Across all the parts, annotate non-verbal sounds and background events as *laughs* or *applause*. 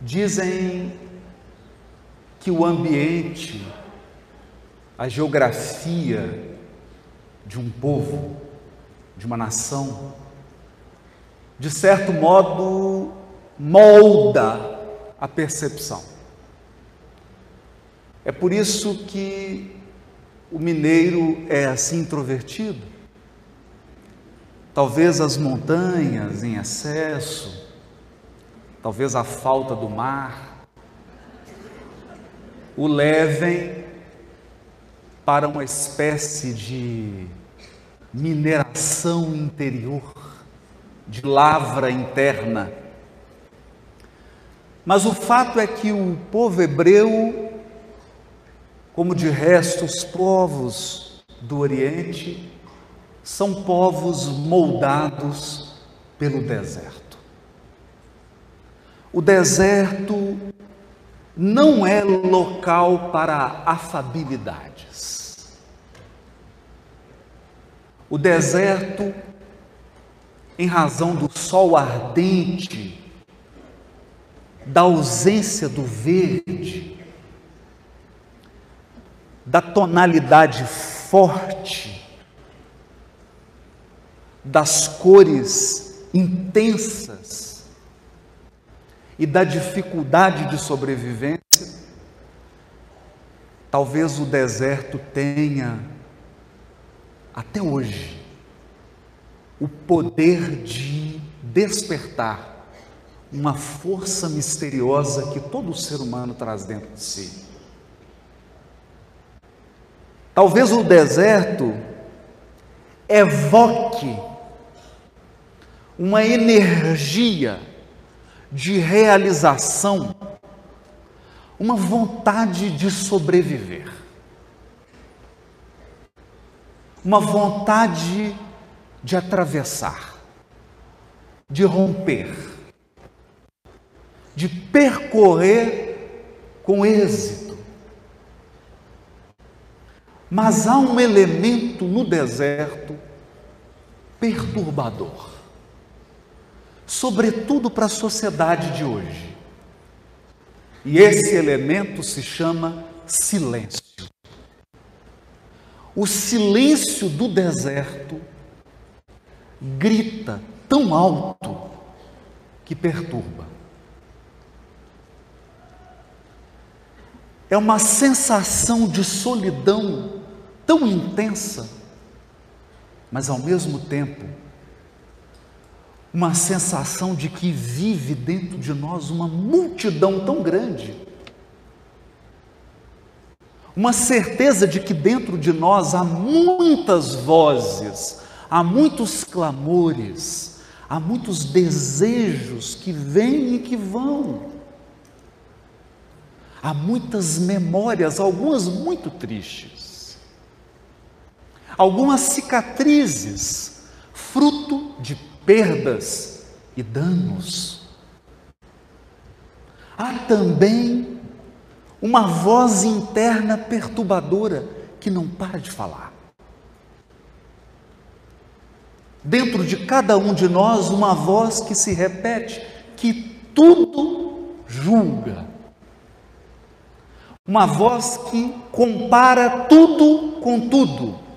Dizem que o ambiente, a geografia de um povo, de uma nação, de certo modo molda a percepção. É por isso que o mineiro é assim introvertido. Talvez as montanhas em excesso, talvez a falta do mar, o levem para uma espécie de mineração interior, de lavra interna. Mas o fato é que o povo hebreu, como de resto os povos do Oriente, são povos moldados pelo deserto. O deserto não é local para afabilidades. O deserto, em razão do sol ardente, da ausência do verde, da tonalidade forte, das cores intensas e da dificuldade de sobrevivência, talvez o deserto tenha, até hoje, o poder de despertar uma força misteriosa que todo ser humano traz dentro de si. Talvez o deserto evoque uma energia de realização, uma vontade de sobreviver, uma vontade de atravessar, de romper, de percorrer com êxito. Mas há um elemento no deserto perturbador sobretudo para a sociedade de hoje. E esse elemento se chama silêncio. O silêncio do deserto grita tão alto que perturba. É uma sensação de solidão tão intensa, mas ao mesmo tempo uma sensação de que vive dentro de nós uma multidão tão grande. Uma certeza de que dentro de nós há muitas vozes, há muitos clamores, há muitos desejos que vêm e que vão. Há muitas memórias, algumas muito tristes. Algumas cicatrizes, fruto de perdas e danos. Há também uma voz interna perturbadora que não para de falar. Dentro de cada um de nós, uma voz que se repete, que tudo julga. Uma voz que compara tudo com tudo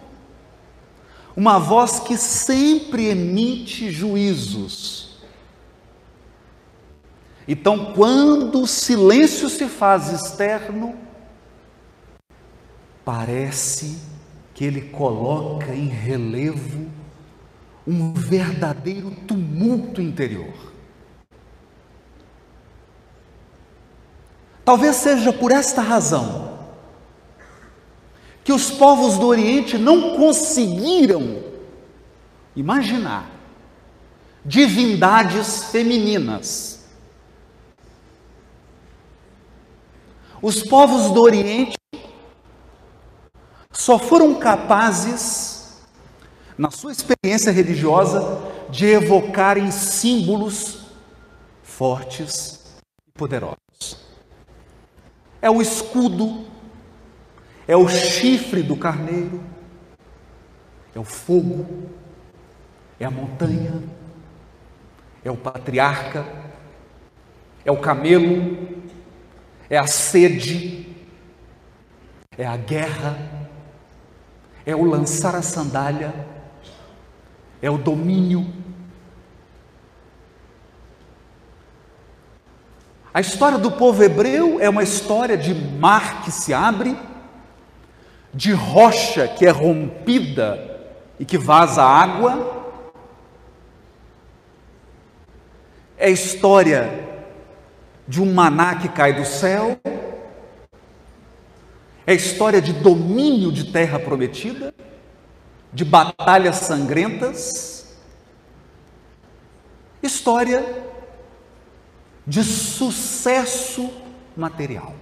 uma voz que sempre emite juízos. Então, quando o silêncio se faz externo, parece que ele coloca em relevo um verdadeiro tumulto interior. Talvez seja por esta razão que os povos do Oriente não conseguiram imaginar divindades femininas. Os povos do Oriente só foram capazes, na sua experiência religiosa, de evocarem símbolos fortes e poderosos. É o escudo é o chifre do carneiro, é o fogo, é a montanha, é o patriarca, é o camelo, é a sede, é a guerra, é o lançar a sandália, é o domínio. A história do povo hebreu é uma história de mar que se abre, de rocha que é rompida e que vaza água. É história de um maná que cai do céu. É história de domínio de terra prometida, de batalhas sangrentas. História de sucesso material.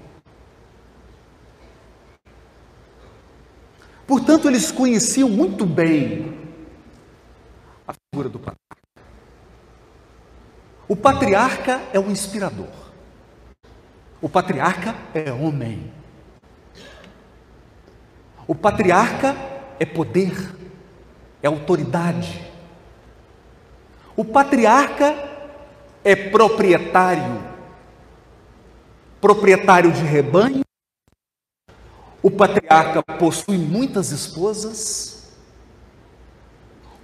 Portanto, eles conheciam muito bem a figura do patriarca. O patriarca é o inspirador. O patriarca é homem. O patriarca é poder, é autoridade. O patriarca é proprietário, proprietário de rebanho. O patriarca possui muitas esposas.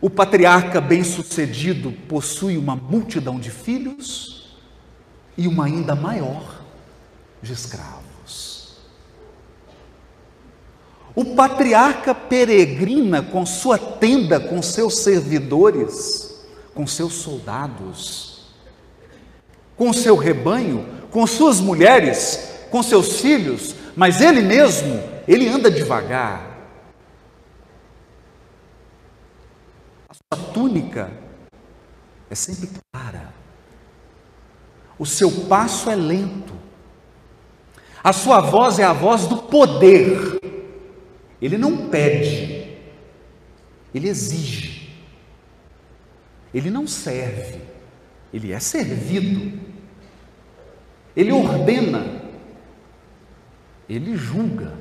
O patriarca bem-sucedido possui uma multidão de filhos e uma ainda maior de escravos. O patriarca peregrina com sua tenda, com seus servidores, com seus soldados com seu rebanho, com suas mulheres, com seus filhos, mas ele mesmo, ele anda devagar. A sua túnica é sempre clara. O seu passo é lento. A sua voz é a voz do poder. Ele não pede, ele exige. Ele não serve, ele é servido. Ele ordena, ele julga,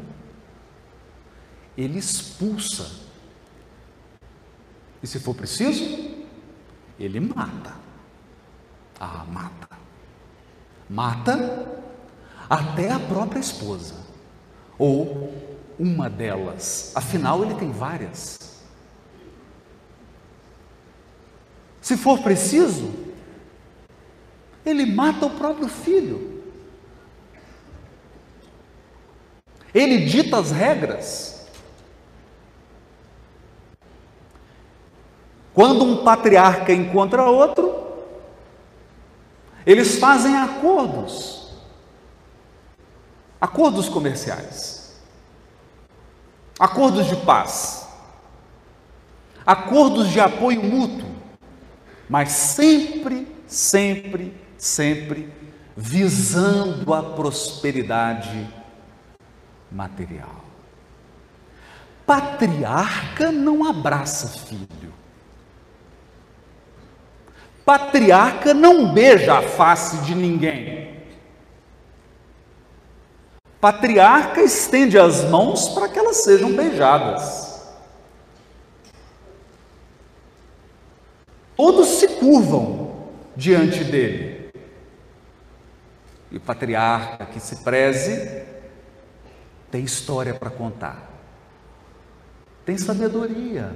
ele expulsa. E se for preciso, ele mata. Ah, mata. Mata até a própria esposa, ou uma delas. Afinal, ele tem várias. Se for preciso, ele mata o próprio filho. Ele dita as regras. Quando um patriarca encontra outro, eles fazem acordos. Acordos comerciais. Acordos de paz. Acordos de apoio mútuo. Mas sempre, sempre sempre visando a prosperidade material. Patriarca não abraça filho. Patriarca não beija a face de ninguém. Patriarca estende as mãos para que elas sejam beijadas. Todos se curvam diante dele. E o patriarca que se preze tem história para contar, tem sabedoria.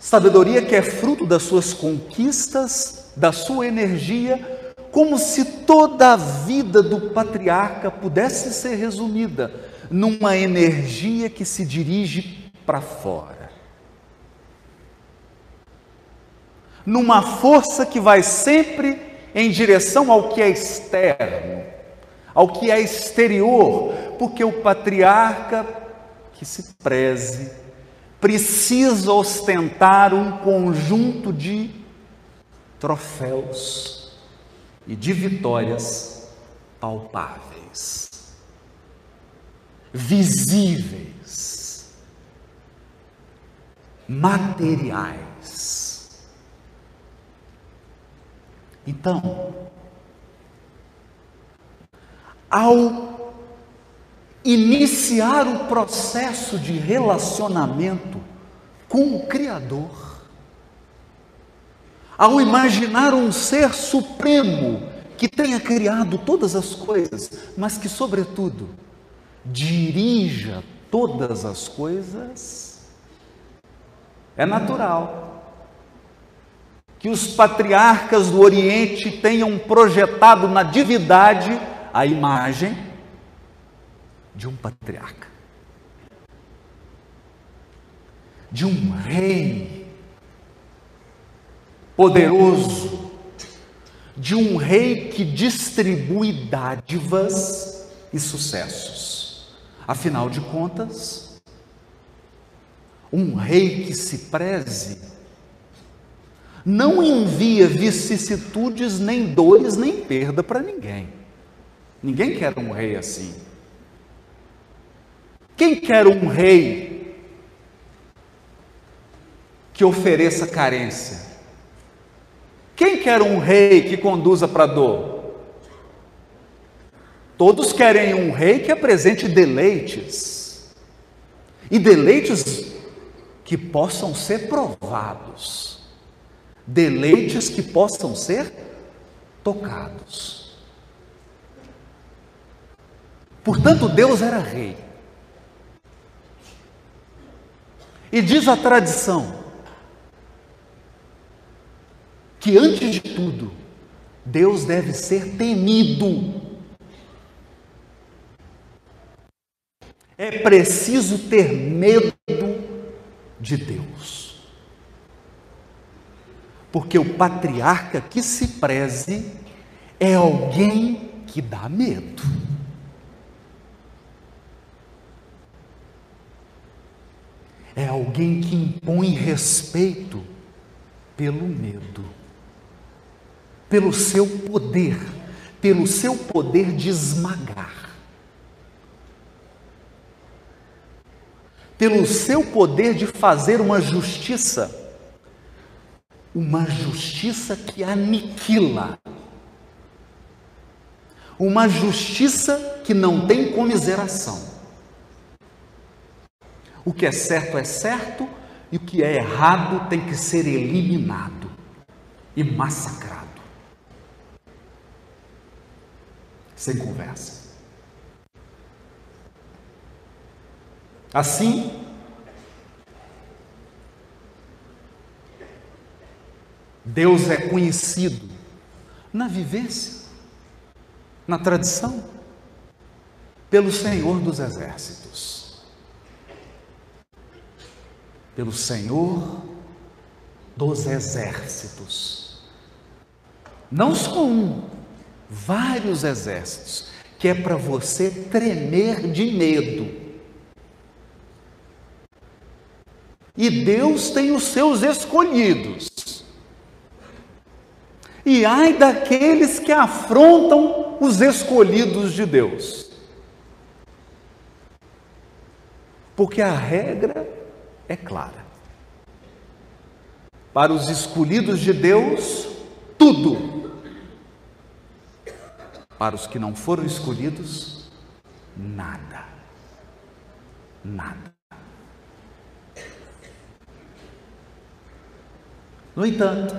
Sabedoria que é fruto das suas conquistas, da sua energia, como se toda a vida do patriarca pudesse ser resumida numa energia que se dirige para fora. Numa força que vai sempre em direção ao que é externo, ao que é exterior, porque o patriarca que se preze precisa ostentar um conjunto de troféus e de vitórias palpáveis, visíveis, materiais. Então, ao iniciar o processo de relacionamento com o Criador, ao imaginar um ser supremo que tenha criado todas as coisas, mas que, sobretudo, dirija todas as coisas, é natural que os patriarcas do Oriente tenham projetado na divindade a imagem de um patriarca, de um rei poderoso, de um rei que distribui dádivas e sucessos. Afinal de contas, um rei que se preze não envia vicissitudes, nem dores, nem perda para ninguém. Ninguém quer um rei assim. Quem quer um rei que ofereça carência? Quem quer um rei que conduza para a dor? Todos querem um rei que apresente deleites, e deleites que possam ser provados deleites que possam ser tocados. Portanto, Deus era rei. E diz a tradição que, antes de tudo, Deus deve ser temido. É preciso ter medo de Deus. Porque o patriarca que se preze é alguém que dá medo. É alguém que impõe respeito pelo medo, pelo seu poder, pelo seu poder de esmagar, pelo seu poder de fazer uma justiça uma justiça que aniquila, uma justiça que não tem comiseração. O que é certo é certo e o que é errado tem que ser eliminado e massacrado. Sem conversa. Assim, Deus é conhecido na vivência, na tradição, pelo Senhor dos Exércitos, pelo Senhor dos Exércitos. Não só um, vários exércitos, que é para você tremer de medo. E Deus tem os seus escolhidos. E ai daqueles que afrontam os escolhidos de Deus. Porque a regra é clara. Para os escolhidos de Deus, tudo. Para os que não foram escolhidos, nada. Nada. No entanto,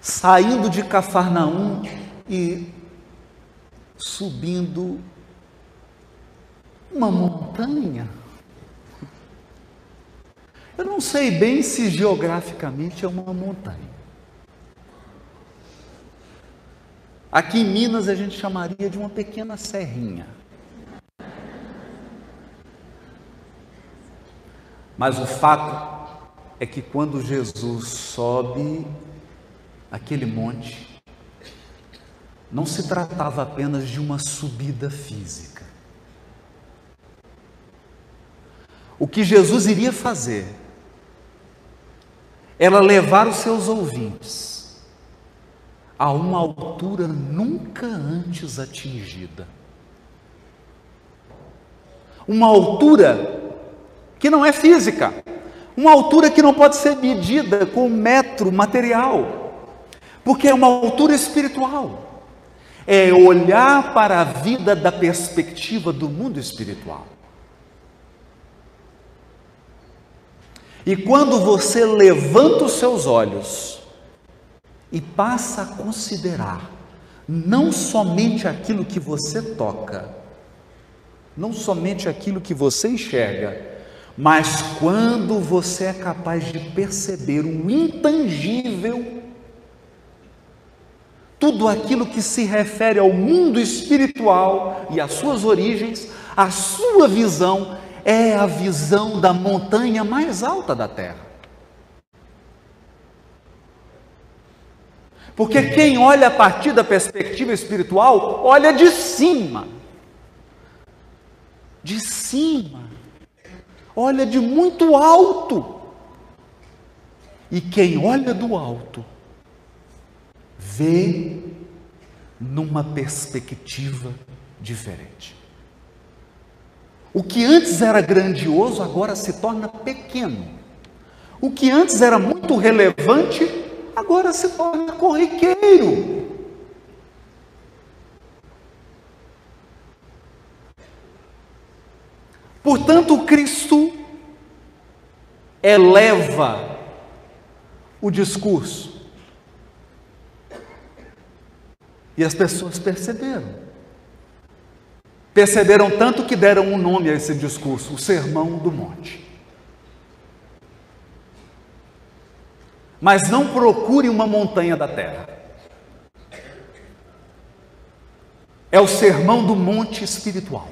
saindo de Cafarnaum e subindo uma montanha. Eu não sei bem se geograficamente é uma montanha. Aqui em Minas a gente chamaria de uma pequena serrinha. Mas o fato é que quando Jesus sobe aquele monte, não se tratava apenas de uma subida física. O que Jesus iria fazer era levar os seus ouvintes a uma altura nunca antes atingida. Uma altura que não é física, uma altura que não pode ser medida com metro material porque é uma altura espiritual. É olhar para a vida da perspectiva do mundo espiritual. E quando você levanta os seus olhos e passa a considerar não somente aquilo que você toca, não somente aquilo que você enxerga, mas quando você é capaz de perceber o intangível, tudo aquilo que se refere ao mundo espiritual e às suas origens, a sua visão é a visão da montanha mais alta da terra. Porque quem olha a partir da perspectiva espiritual, olha de cima. De cima. Olha de muito alto. E quem olha do alto, vê numa perspectiva diferente. O que antes era grandioso agora se torna pequeno. O que antes era muito relevante agora se torna corriqueiro. Portanto, Cristo eleva o discurso. E as pessoas perceberam. Perceberam tanto que deram um nome a esse discurso, o Sermão do Monte. Mas não procure uma montanha da terra. É o sermão do monte espiritual.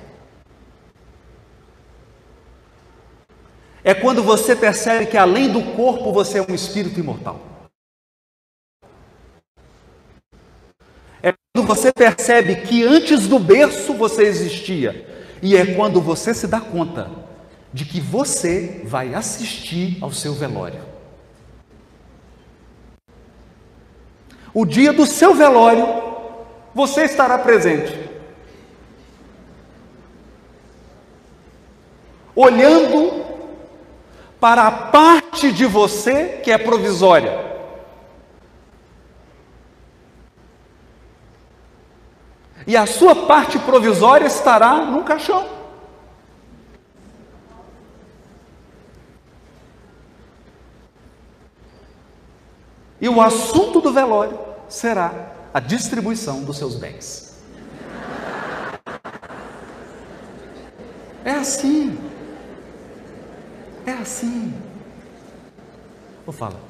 É quando você percebe que além do corpo você é um espírito imortal. Quando você percebe que antes do berço você existia, e é quando você se dá conta de que você vai assistir ao seu velório. O dia do seu velório, você estará presente. Olhando para a parte de você que é provisória. E a sua parte provisória estará num caixão. E o assunto do velório será a distribuição dos seus bens. É assim. É assim. Ou fala,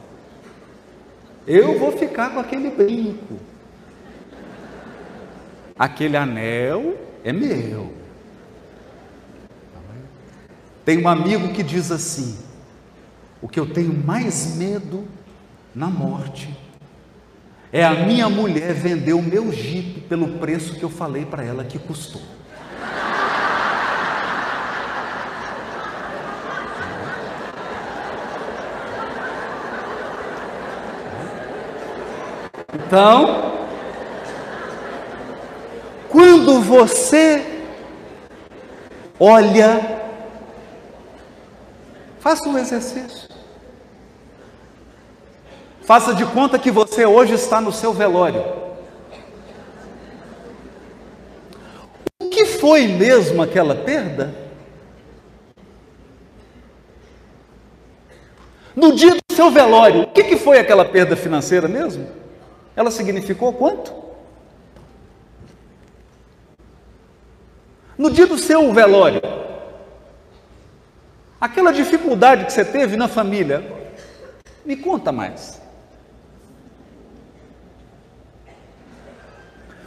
eu vou ficar com aquele brinco aquele anel é meu. Tem um amigo que diz assim: o que eu tenho mais medo na morte é a minha mulher vender o meu jipe pelo preço que eu falei para ela que custou. Então, quando você olha, faça um exercício. Faça de conta que você hoje está no seu velório. O que foi mesmo aquela perda? No dia do seu velório, o que foi aquela perda financeira mesmo? Ela significou quanto? No dia do seu velório, aquela dificuldade que você teve na família, me conta mais.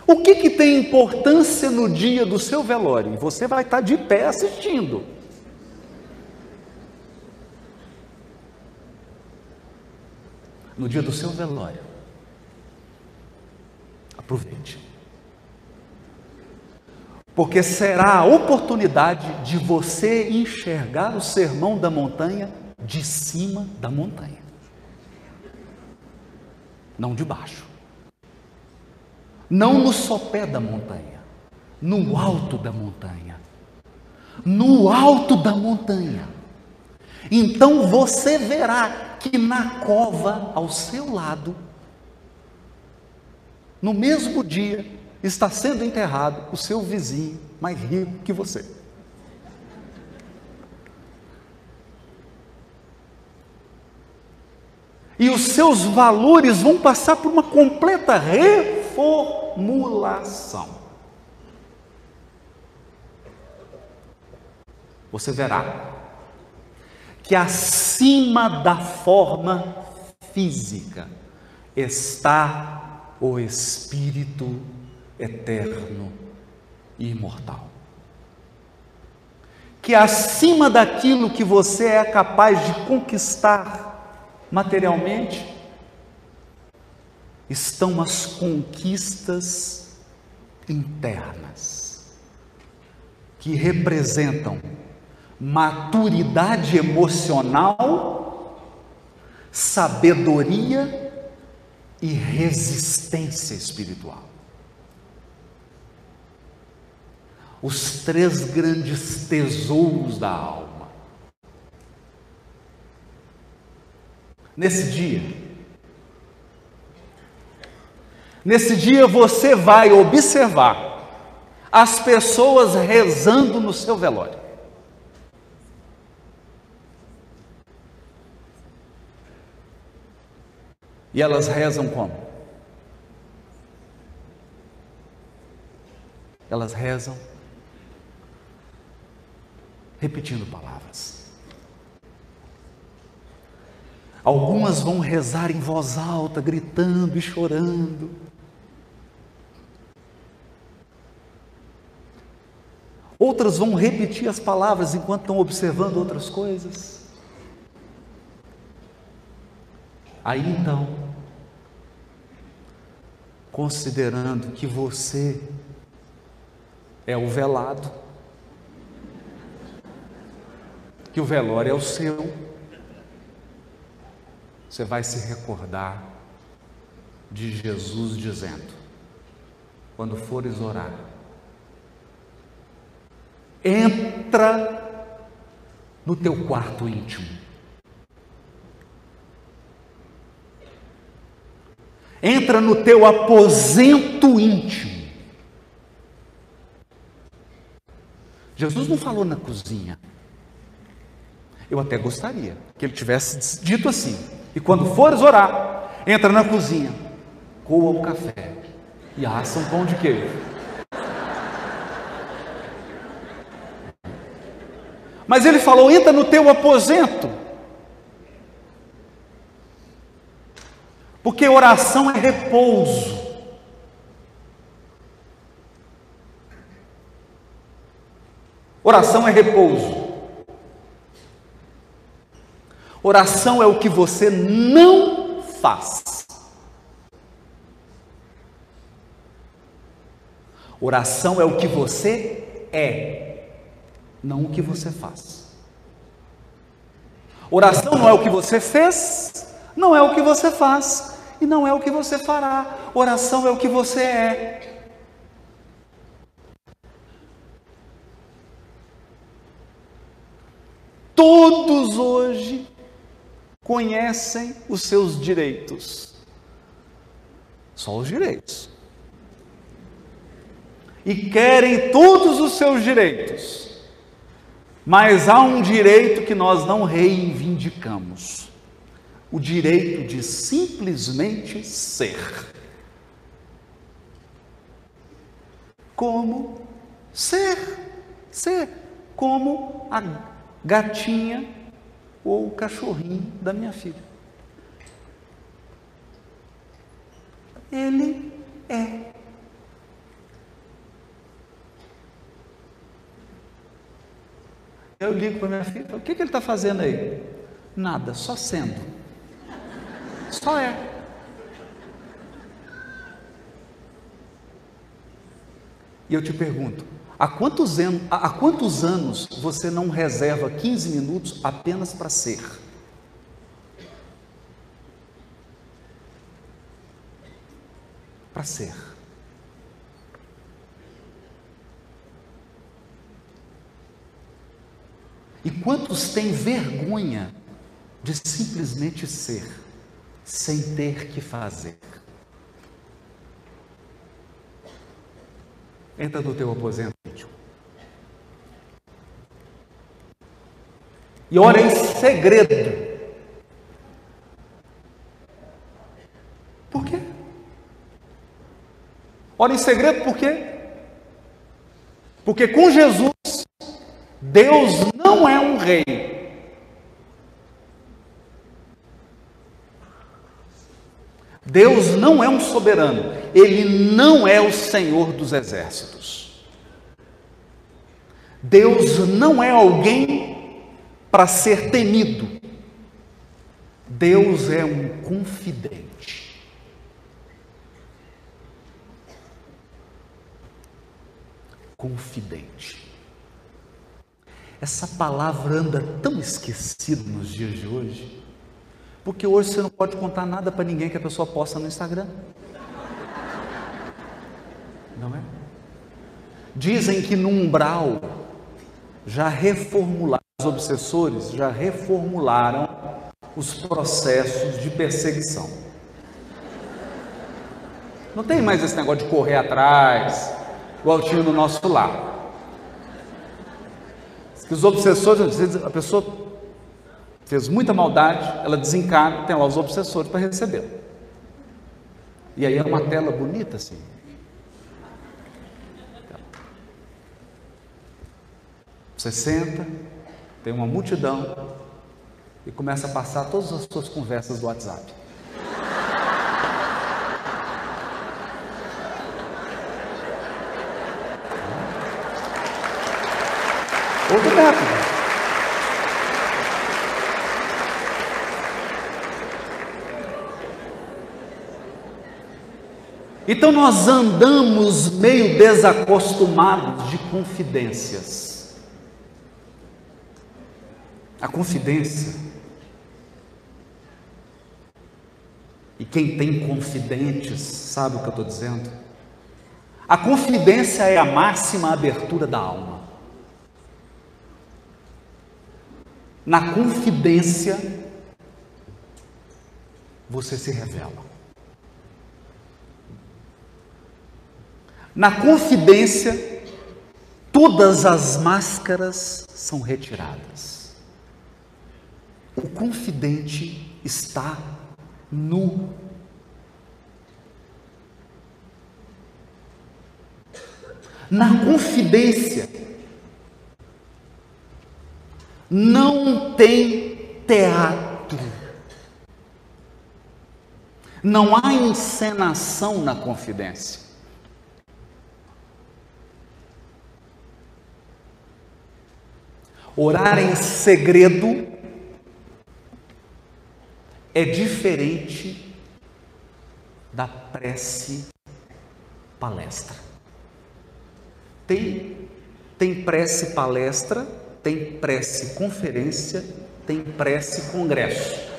O que, que tem importância no dia do seu velório? Você vai estar de pé assistindo. No dia do seu velório, aproveite porque será a oportunidade de você enxergar o sermão da montanha de cima da montanha, não de baixo, não no sopé da montanha, no alto da montanha, no alto da montanha. Então você verá que na cova ao seu lado, no mesmo dia, está sendo enterrado o seu vizinho mais rico que você. E os seus valores vão passar por uma completa reformulação. Você verá que acima da forma física está o Espírito eterno e imortal. Que acima daquilo que você é capaz de conquistar materialmente, estão as conquistas internas, que representam maturidade emocional, sabedoria e resistência espiritual. Os três grandes tesouros da alma. Nesse dia, nesse dia você vai observar as pessoas rezando no seu velório. E elas rezam como? Elas rezam repetindo palavras. Algumas vão rezar em voz alta, gritando e chorando. Outras vão repetir as palavras enquanto estão observando outras coisas. Aí então, considerando que você é o velado, que o velório é o seu, você vai se recordar de Jesus dizendo: quando fores orar, entra no teu quarto íntimo entra no teu aposento íntimo. Jesus não falou na cozinha. Eu até gostaria que ele tivesse dito assim. E quando fores orar, entra na cozinha, coa o café e assa um pão de queijo. Mas ele falou: entra no teu aposento. Porque oração é repouso. Oração é repouso. Oração é o que você não faz. Oração é o que você é, não o que você faz. Oração não é o que você fez, não é o que você faz e não é o que você fará. Oração é o que você é. Todos hoje conhecem os seus direitos. Só os direitos. E querem todos os seus direitos. Mas há um direito que nós não reivindicamos o direito de simplesmente ser. Como ser, ser, como a gatinha ou o cachorrinho da minha filha. Ele é. Eu ligo para minha filha, o que, que ele está fazendo aí? Nada, só sendo. Só é. E eu te pergunto, há quantos, anos, há quantos anos você não reserva 15 minutos apenas para ser? Para ser. E quantos têm vergonha de simplesmente ser? sem ter que fazer. Entra no teu aposento e ora em segredo. Por quê? Ora em segredo por quê? Porque com Jesus, Deus não é um rei. Deus não é um soberano, ele não é o Senhor dos exércitos. Deus não é alguém para ser temido. Deus é um confidente. confidente. Essa palavra anda tão esquecida nos dias de hoje, porque hoje você não pode contar nada para ninguém que a pessoa posta no Instagram. Não é? Dizem que no umbral já reformularam, os obsessores já reformularam os processos de perseguição. Não tem mais esse negócio de correr atrás, igual tinha no nosso lar. Os obsessores, a pessoa fez muita maldade, ela desencarna, tem lá os obsessores para receber. E aí é uma tela bonita assim. Você senta, tem uma multidão e começa a passar todas as suas conversas do WhatsApp. Outro método. Então nós andamos meio desacostumados de confidências. A confidência. E quem tem confidentes sabe o que eu estou dizendo? A confidência é a máxima abertura da alma. Na confidência, você se revela. Na confidência, todas as máscaras são retiradas. O confidente está nu. Na confidência, não tem teatro. Não há encenação na confidência. Orar em segredo é diferente da prece palestra. Tem, tem prece palestra tem prece conferência, tem prece congresso.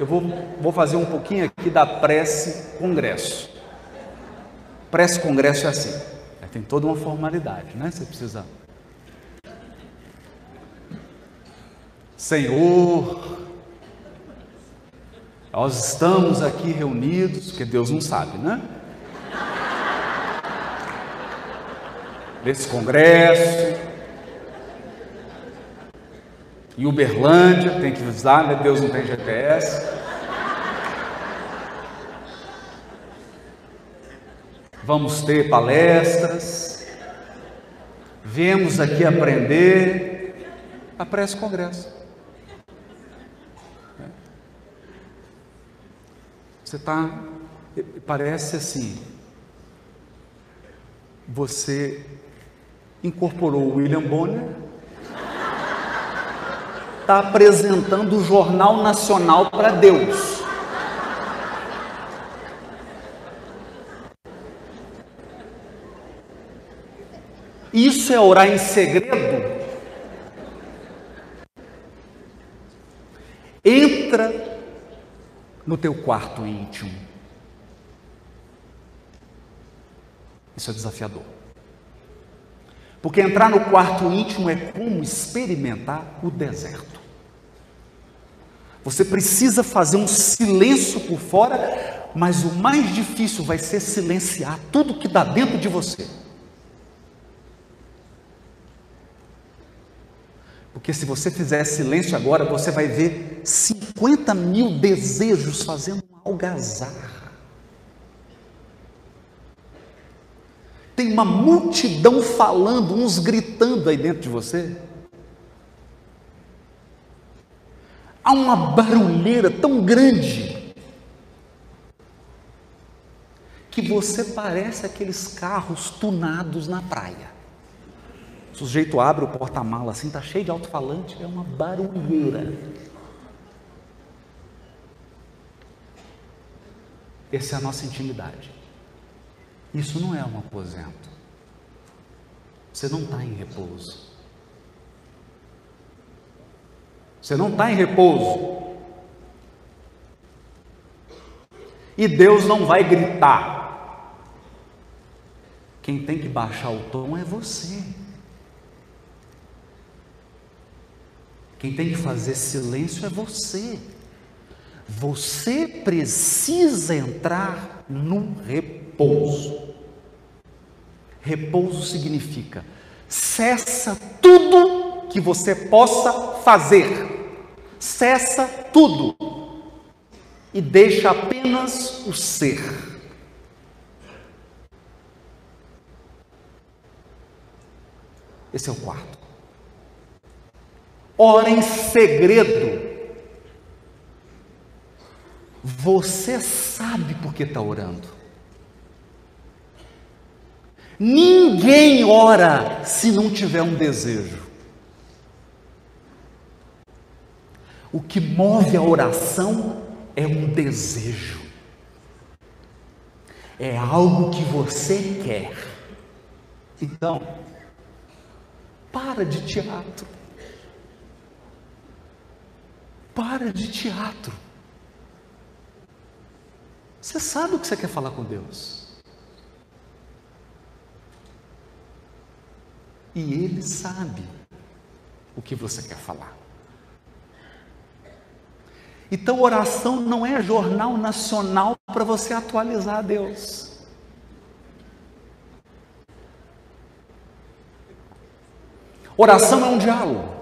Eu vou, vou fazer um pouquinho aqui da prece congresso. Prece congresso é assim, tem toda uma formalidade, né? Você precisa. Senhor, nós estamos aqui reunidos, porque Deus não sabe, né? nesse congresso. Uberlândia, tem que usar, né? Deus não tem GPS. Vamos ter palestras. Vemos aqui aprender. a prece congresso. Você está, parece assim, você incorporou o William Bonner, está apresentando o Jornal Nacional para Deus. Isso é orar em segredo? Entra no teu quarto íntimo. Isso é desafiador. Porque entrar no quarto íntimo é como experimentar o deserto. Você precisa fazer um silêncio por fora, mas o mais difícil vai ser silenciar tudo que dá dentro de você. Porque se você fizer silêncio agora, você vai ver 50 mil desejos fazendo uma algazarra. Tem uma multidão falando, uns gritando aí dentro de você. Há uma barulheira tão grande que você parece aqueles carros tunados na praia. O sujeito abre o porta-mala assim, está cheio de alto-falante, é uma barulheira. Essa é a nossa intimidade. Isso não é um aposento. Você não está em repouso. Você não está em repouso. E Deus não vai gritar. Quem tem que baixar o tom é você. Quem tem que fazer silêncio é você. Você precisa entrar no repouso. Repouso significa cessa tudo que você possa fazer. Cessa tudo e deixa apenas o ser. Esse é o quarto. Ora em segredo. Você sabe por que está orando. Ninguém ora se não tiver um desejo. O que move a oração é um desejo. É algo que você quer. Então, para de teatro. Para de teatro. Você sabe o que você quer falar com Deus. E Ele sabe o que você quer falar. Então, oração não é jornal nacional para você atualizar a Deus. Oração é um diálogo.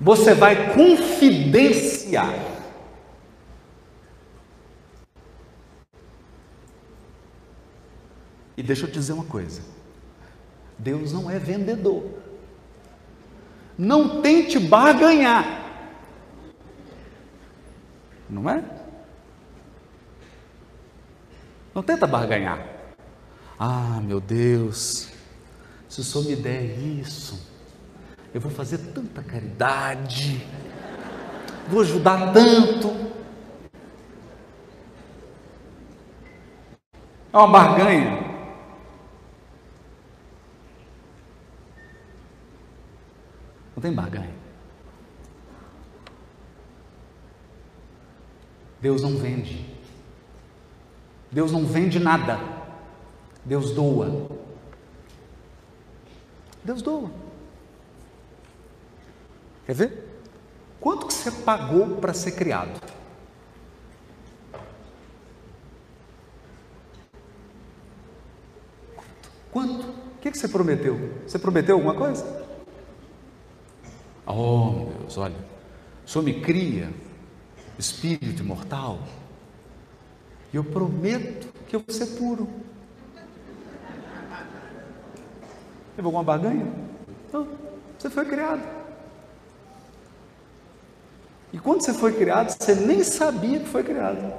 Você vai confidenciar. E deixa eu te dizer uma coisa: Deus não é vendedor. Não tente barganhar. Não é? Não tenta barganhar. Ah, meu Deus, se o Senhor me der isso, eu vou fazer tanta caridade, vou ajudar tanto. É uma barganha. Não tem barganha. Deus não vende. Deus não vende nada. Deus doa. Deus doa. Quer ver? Quanto que você pagou para ser criado? Quanto? O que, que você prometeu? Você prometeu alguma coisa? Oh, meu Deus, olha, o Senhor me cria, espírito imortal, e eu prometo que eu vou ser puro. Teve alguma barganha? Não, você foi criado. Quando você foi criado, você nem sabia que foi criado.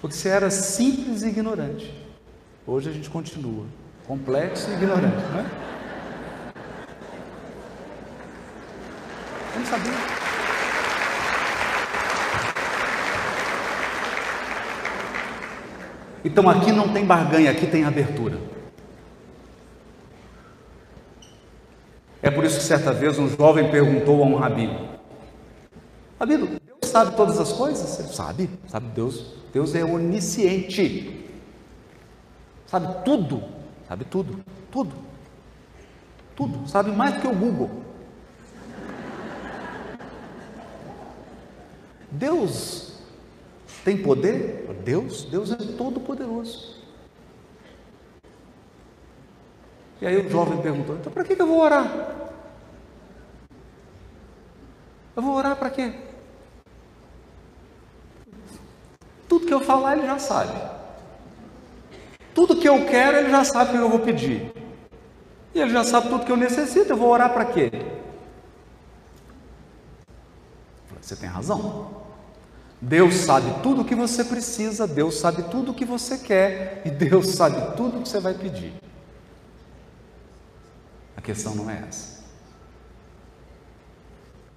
Porque você era simples e ignorante. Hoje a gente continua complexo e ignorante, não é? Eu não sabia. Então aqui não tem barganha, aqui tem abertura. É por isso que certa vez um jovem perguntou a um rabino: Rabino, Deus sabe todas as coisas? Ele sabe, sabe Deus. Deus é onisciente. Sabe tudo, sabe tudo, tudo. Tudo, sabe mais do que o Google. Deus tem poder? Deus, Deus é todo poderoso. E aí o jovem perguntou: então para que eu vou orar? Eu vou orar para quê? Tudo que eu falar ele já sabe. Tudo que eu quero ele já sabe o que eu vou pedir. E ele já sabe tudo que eu necessito, eu vou orar para quê? Você tem razão. Deus sabe tudo o que você precisa, Deus sabe tudo o que você quer e Deus sabe tudo o que você vai pedir. Questão não é essa.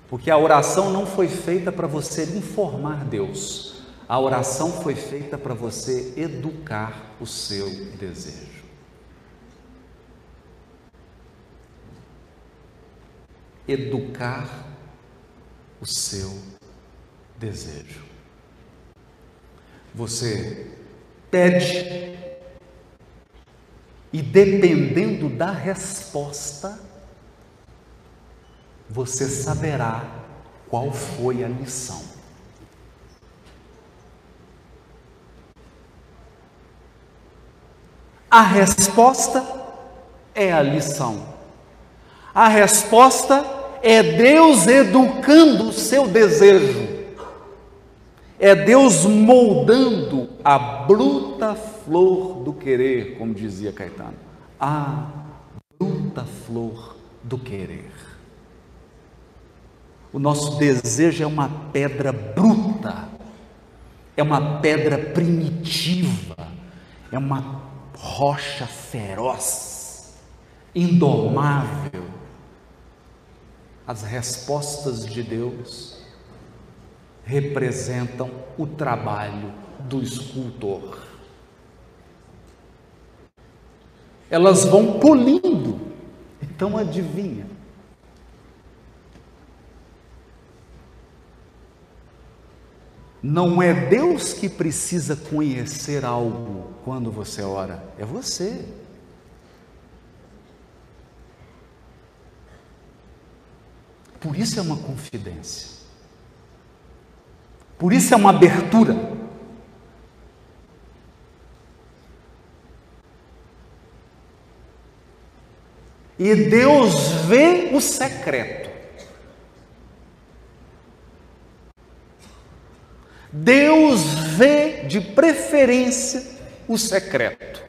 Porque a oração não foi feita para você informar Deus, a oração foi feita para você educar o seu desejo. Educar o seu desejo. Você pede e dependendo da resposta, você saberá qual foi a lição. A resposta é a lição. A resposta é Deus educando o seu desejo. É Deus moldando a bruta flor do querer, como dizia Caetano. A bruta flor do querer. O nosso desejo é uma pedra bruta, é uma pedra primitiva, é uma rocha feroz, indomável. As respostas de Deus representam o trabalho do escultor. Elas vão polindo. Então adivinha? Não é Deus que precisa conhecer algo quando você ora, é você. Por isso é uma confidência. Por isso é uma abertura. E Deus vê o secreto. Deus vê de preferência o secreto.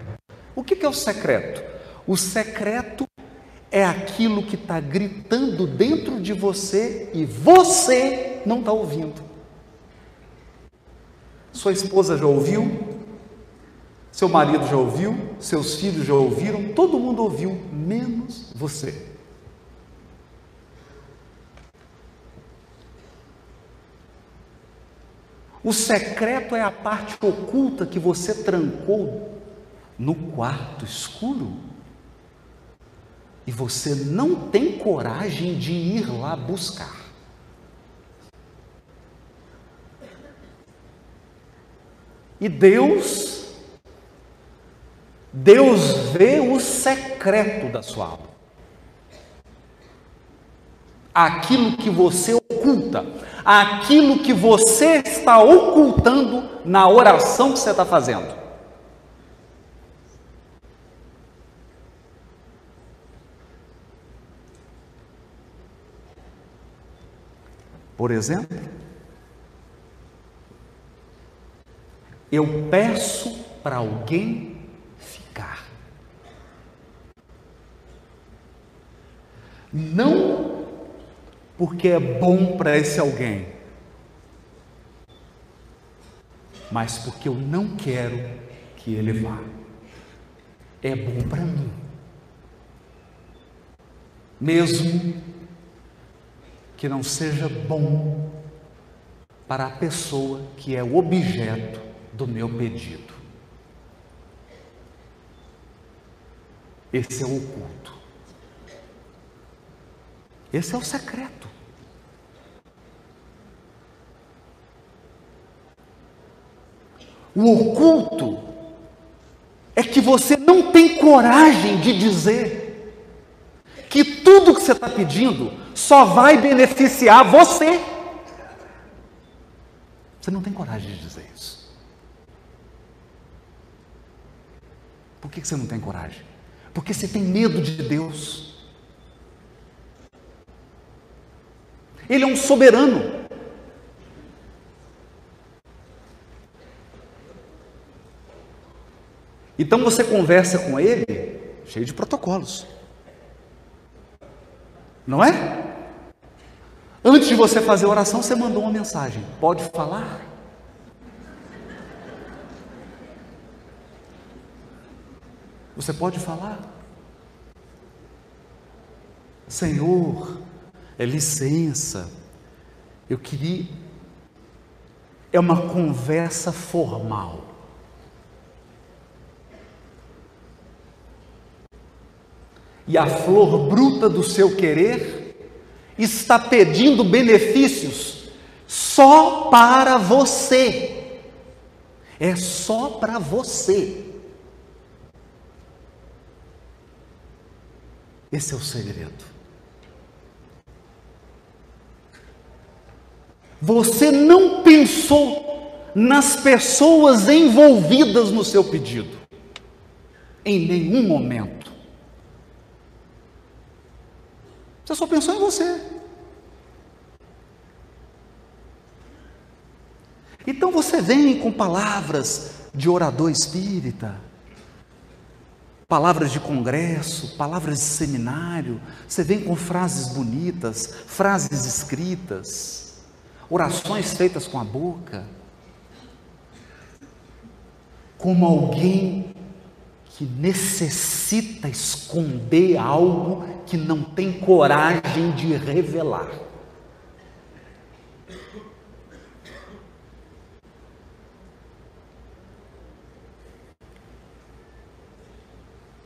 O que é o secreto? O secreto é aquilo que está gritando dentro de você e você não está ouvindo. Sua esposa já ouviu? Seu marido já ouviu? Seus filhos já ouviram? Todo mundo ouviu, menos você. O secreto é a parte oculta que você trancou no quarto escuro e você não tem coragem de ir lá buscar. E Deus, Deus vê o secreto da sua alma. Aquilo que você oculta, aquilo que você está ocultando na oração que você está fazendo. Por exemplo, eu peço para alguém ficar. Não porque é bom para esse alguém, mas porque eu não quero que ele vá. É bom para mim. Mesmo que não seja bom para a pessoa que é o objeto do meu pedido. Esse é o oculto. Esse é o secreto. O oculto é que você não tem coragem de dizer que tudo que você está pedindo só vai beneficiar você. Você não tem coragem de dizer isso. Por que você não tem coragem? Porque você tem medo de Deus. Ele é um soberano. Então você conversa com ele cheio de protocolos. Não é? Antes de você fazer a oração, você mandou uma mensagem. Pode falar? Você pode falar? Senhor, é licença, eu queria. É uma conversa formal. e a flor bruta do seu querer está pedindo benefícios só para você. É só para você. Esse é o segredo. Você não pensou nas pessoas envolvidas no seu pedido, em nenhum momento. Você só pensou em você. Então você vem com palavras de orador espírita, palavras de congresso, palavras de seminário, você vem com frases bonitas, frases escritas, orações feitas com a boca, como alguém que necessita esconder algo que não tem coragem de revelar.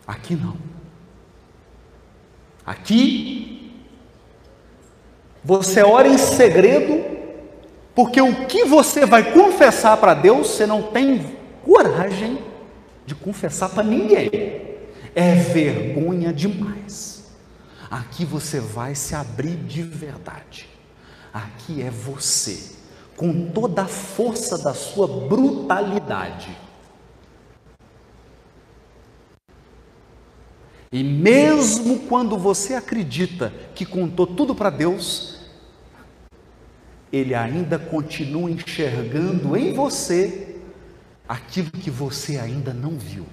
Aqui não. Aqui você ora em segredo, porque o que você vai confessar para Deus, você não tem coragem de confessar para ninguém. É vergonha demais. Aqui você vai se abrir de verdade. Aqui é você, com toda a força da sua brutalidade. E mesmo quando você acredita que contou tudo para Deus, Ele ainda continua enxergando em você aquilo que você ainda não viu.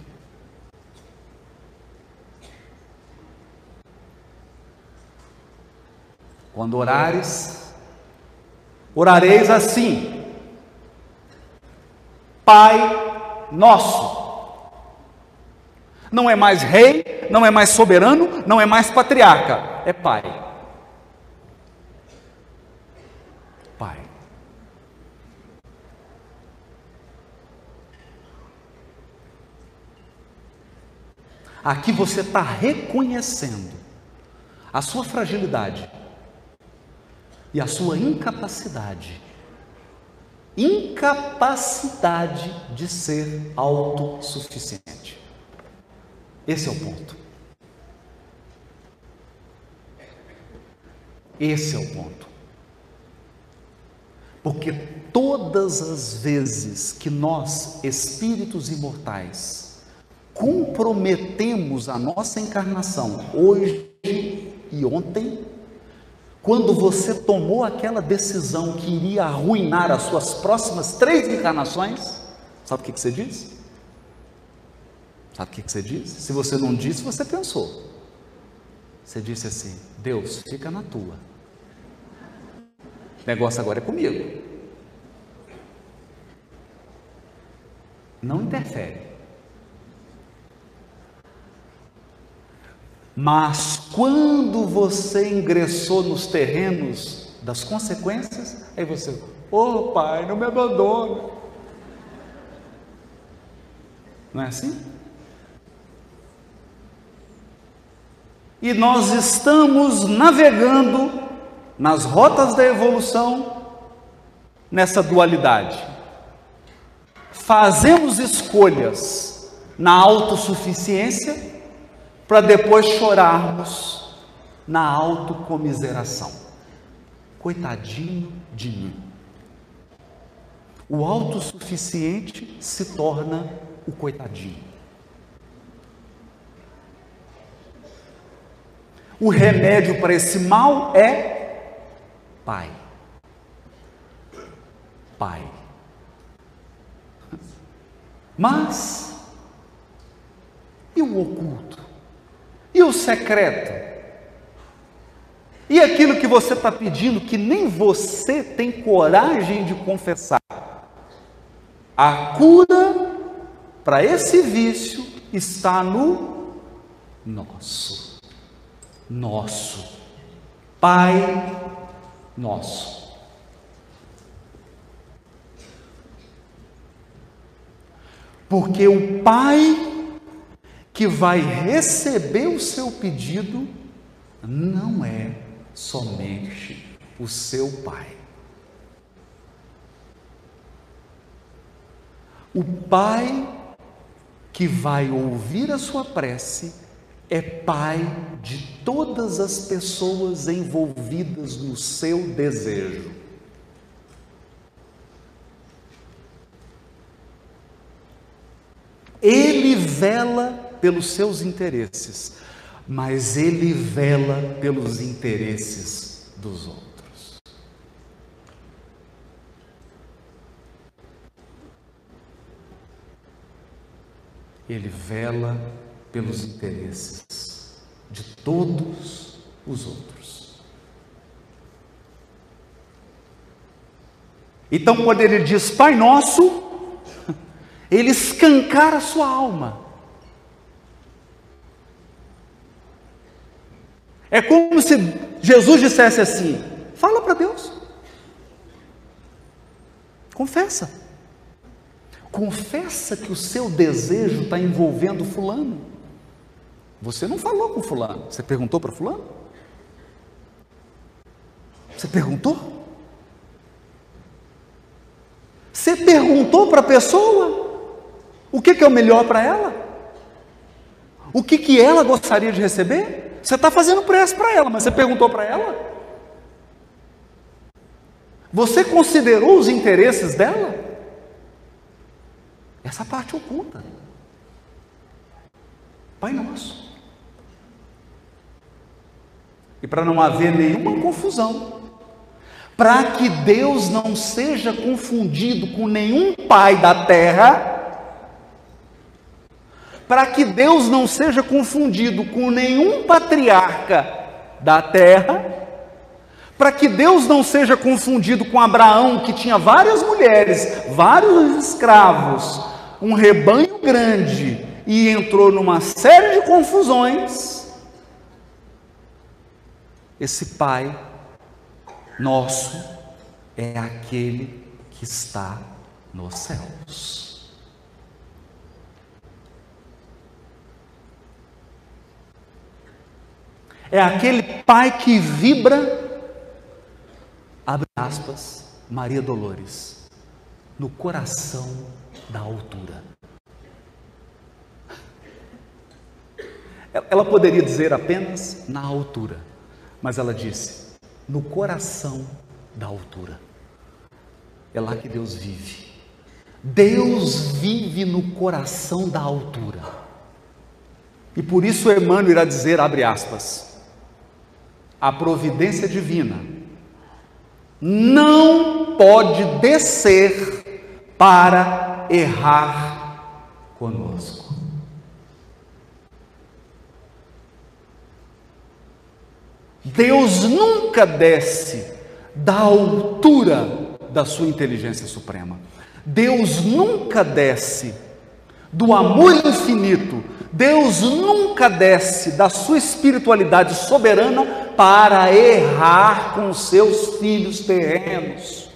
Quando orares, orareis assim: Pai nosso. Não é mais rei, não é mais soberano, não é mais patriarca, é Pai. Aqui você está reconhecendo a sua fragilidade e a sua incapacidade. Incapacidade de ser autossuficiente. Esse é o ponto. Esse é o ponto. Porque todas as vezes que nós, espíritos imortais, comprometemos a nossa encarnação hoje e ontem, quando você tomou aquela decisão que iria arruinar as suas próximas três encarnações, sabe o que, você disse? Sabe o que, que você disse? Se você não disse, você pensou. Você disse assim: Deus, fica na tua. O negócio agora é comigo. Não interfere. Mas quando você ingressou nos terrenos das consequências, aí você, ô oh, pai, não me abandone. Não é assim? E nós estamos navegando nas rotas da evolução nessa dualidade. Fazemos escolhas na autossuficiência para depois chorarmos na autocomiseração. Coitadinho de mim. O autossuficiente se torna o coitadinho. O remédio para esse mal é Pai. Pai. Mas, e o oculto? E o secreto? E aquilo que você está pedindo que nem você tem coragem de confessar? A cura para esse vício está no nosso. Nosso. Pai nosso. Porque o Pai que vai receber o seu pedido não é somente o seu Pai. O Pai que vai ouvir a sua prece é Pai de todas as pessoas envolvidas no seu desejo. Ele vela pelos seus interesses, mas ele vela pelos interesses dos outros. Ele vela pelos interesses de todos os outros. Então, quando ele diz Pai Nosso, *laughs* ele escancara a sua alma. É como se Jesus dissesse assim: fala para Deus, confessa, confessa que o seu desejo está envolvendo Fulano. Você não falou com Fulano, você perguntou para Fulano? Você perguntou? Você perguntou para a pessoa? O que, que é o melhor para ela? O que, que ela gostaria de receber? Você está fazendo pressa para ela, mas você perguntou para ela? Você considerou os interesses dela? Essa parte oculta. Pai Nosso. E para não haver nenhuma confusão, para que Deus não seja confundido com nenhum pai da terra, para que Deus não seja confundido com nenhum patriarca da terra, para que Deus não seja confundido com Abraão, que tinha várias mulheres, vários escravos, um rebanho grande e entrou numa série de confusões. Esse Pai nosso é aquele que está nos céus. É aquele pai que vibra, abre aspas, Maria Dolores, no coração da altura. Ela poderia dizer apenas na altura, mas ela disse no coração da altura. É lá que Deus vive. Deus vive no coração da altura. E por isso Emmanuel irá dizer, abre aspas, a providência divina não pode descer para errar conosco. Deus nunca desce da altura da sua inteligência suprema. Deus nunca desce do amor infinito. Deus nunca desce da sua espiritualidade soberana para errar com seus filhos terrenos.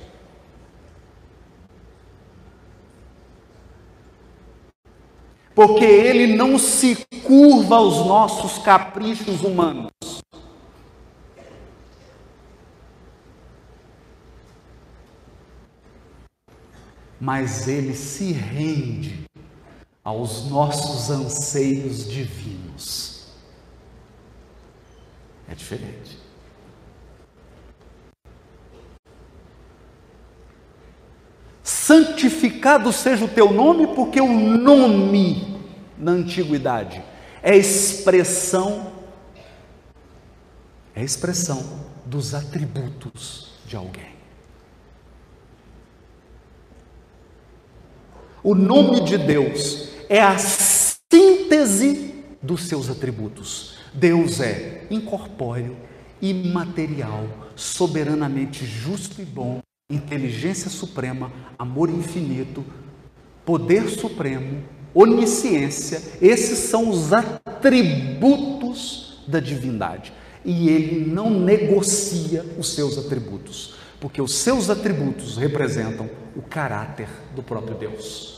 Porque ele não se curva aos nossos caprichos humanos. Mas ele se rende aos nossos anseios divinos. É diferente. Santificado seja o teu nome, porque o nome na antiguidade é expressão é expressão dos atributos de alguém. O nome de Deus é a síntese dos seus atributos. Deus é incorpóreo, imaterial, soberanamente justo e bom, inteligência suprema, amor infinito, poder supremo, onisciência. Esses são os atributos da divindade. E ele não negocia os seus atributos, porque os seus atributos representam o caráter do próprio Deus.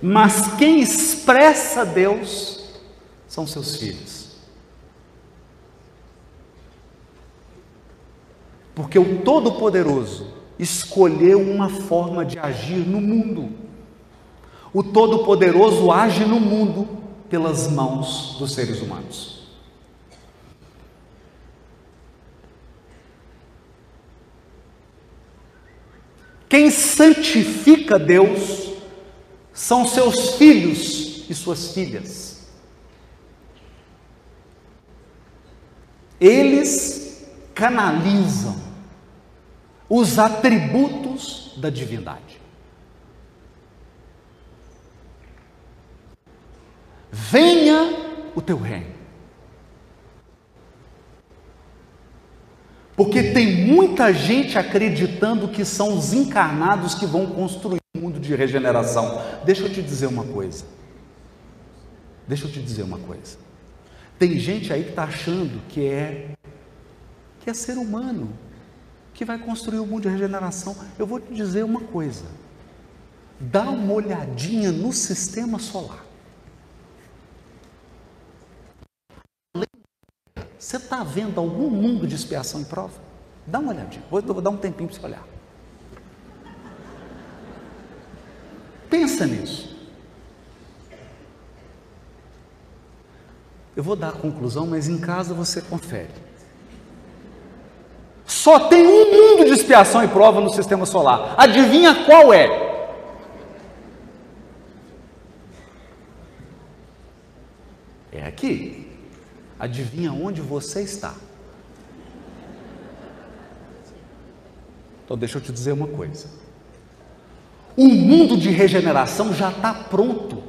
Mas quem expressa Deus são seus filhos. Porque o Todo-Poderoso escolheu uma forma de agir no mundo. O Todo-Poderoso age no mundo pelas mãos dos seres humanos. Quem santifica Deus são seus filhos e suas filhas. Eles canalizam os atributos da divindade. Venha o teu reino. Porque tem muita gente acreditando que são os encarnados que vão construir mundo de regeneração. Deixa eu te dizer uma coisa. Deixa eu te dizer uma coisa. Tem gente aí que está achando que é que é ser humano, que vai construir o mundo de regeneração. Eu vou te dizer uma coisa. Dá uma olhadinha no sistema solar. Você está vendo algum mundo de expiação e prova? Dá uma olhadinha. Vou, vou dar um tempinho para você olhar. Pensa nisso. Eu vou dar a conclusão, mas em casa você confere. Só tem um mundo de expiação e prova no sistema solar. Adivinha qual é? É aqui. Adivinha onde você está? Então deixa eu te dizer uma coisa. O mundo de regeneração já está pronto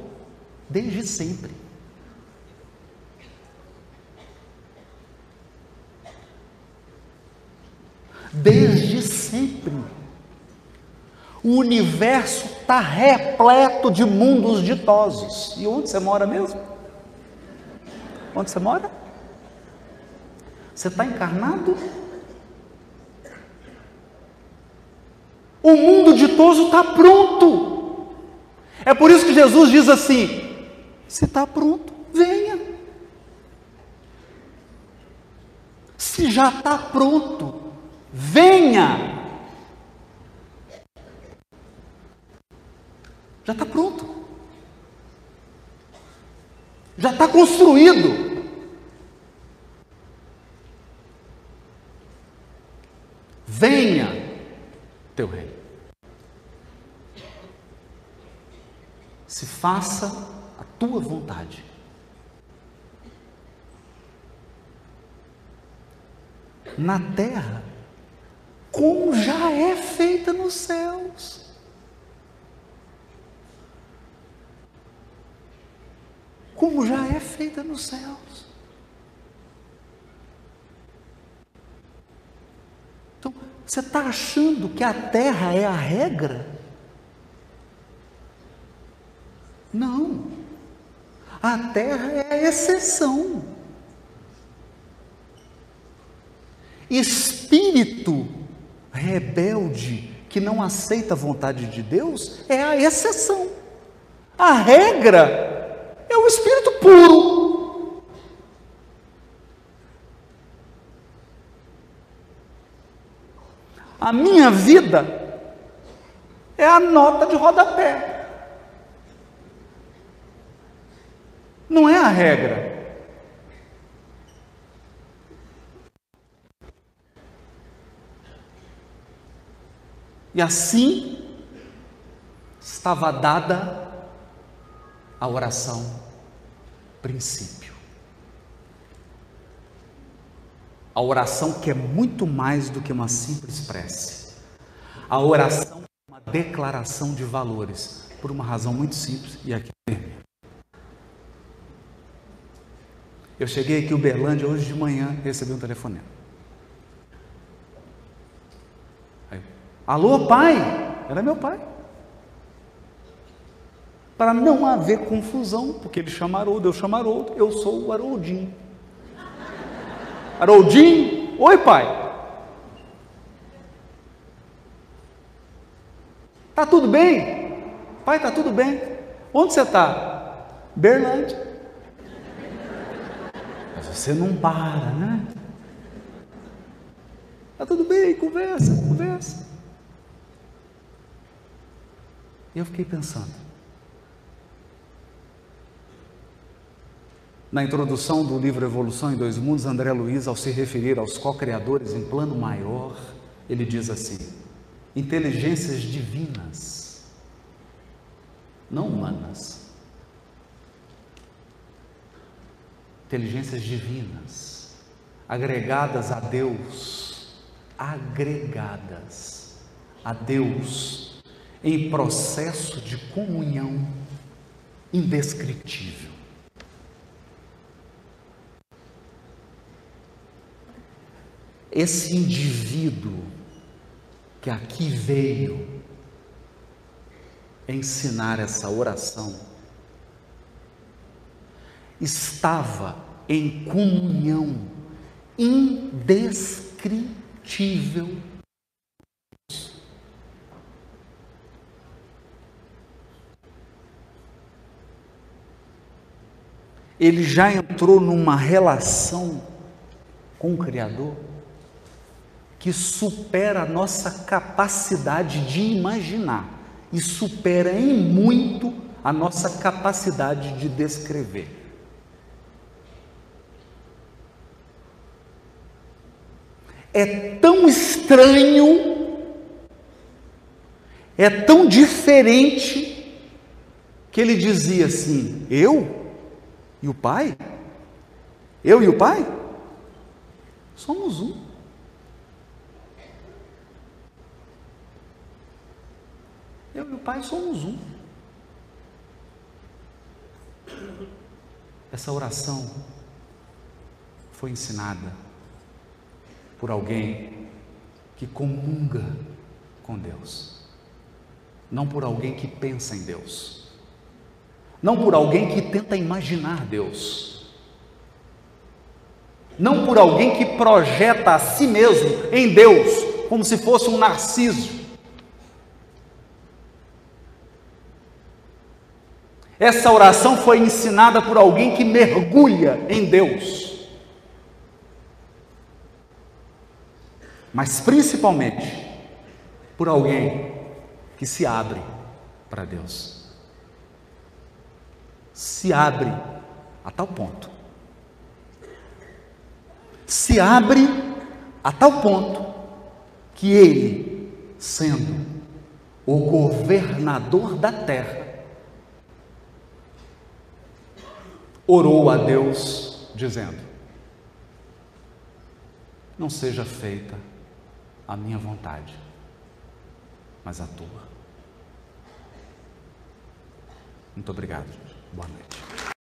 desde sempre. Desde sempre. O universo está repleto de mundos ditosos. E onde você mora mesmo? Onde você mora? Você está encarnado O mundo ditoso está pronto. É por isso que Jesus diz assim: se está pronto, venha. Se já está pronto, venha. Já está pronto. Já está construído. Venha teu reino. Se faça a tua vontade. Na terra, como já é feita nos céus. Como já é feita nos céus. Então, você está achando que a terra é a regra? Não. A terra é a exceção. Espírito rebelde que não aceita a vontade de Deus é a exceção. A regra é o espírito puro. A minha vida é a nota de rodapé. Não é a regra. E assim estava dada a oração princípio. A oração que é muito mais do que uma simples prece. A oração é uma declaração de valores, por uma razão muito simples, e aqui termino. Eu cheguei aqui em Uberlândia hoje de manhã, recebi um telefonema. Aí, Alô, pai? Era meu pai. Para não haver confusão, porque ele chama Haroldo, eu chamo Haroldo, eu sou o Haroldinho. Haroldinho? Oi, pai. Tá tudo bem? Pai, tá tudo bem. Onde você está? Berlândia. Mas você não para, né? Tá tudo bem, conversa, conversa. E eu fiquei pensando. Na introdução do livro Evolução em Dois Mundos, André Luiz, ao se referir aos co-criadores em plano maior, ele diz assim: inteligências divinas, não humanas. Inteligências divinas, agregadas a Deus, agregadas a Deus, em processo de comunhão indescritível. Esse indivíduo que aqui veio ensinar essa oração estava em comunhão indescritível. Ele já entrou numa relação com o Criador que supera a nossa capacidade de imaginar e supera em muito a nossa capacidade de descrever. É tão estranho, é tão diferente, que ele dizia assim: Eu e o Pai? Eu e o Pai? Somos um. E o Pai somos um. Essa oração foi ensinada por alguém que comunga com Deus, não por alguém que pensa em Deus, não por alguém que tenta imaginar Deus, não por alguém que projeta a si mesmo em Deus, como se fosse um narciso. Essa oração foi ensinada por alguém que mergulha em Deus. Mas principalmente por alguém que se abre para Deus. Se abre a tal ponto. Se abre a tal ponto que ele, sendo o governador da terra, orou a Deus, dizendo: Não seja feita a minha vontade, mas a tua. Muito obrigado. Boa noite.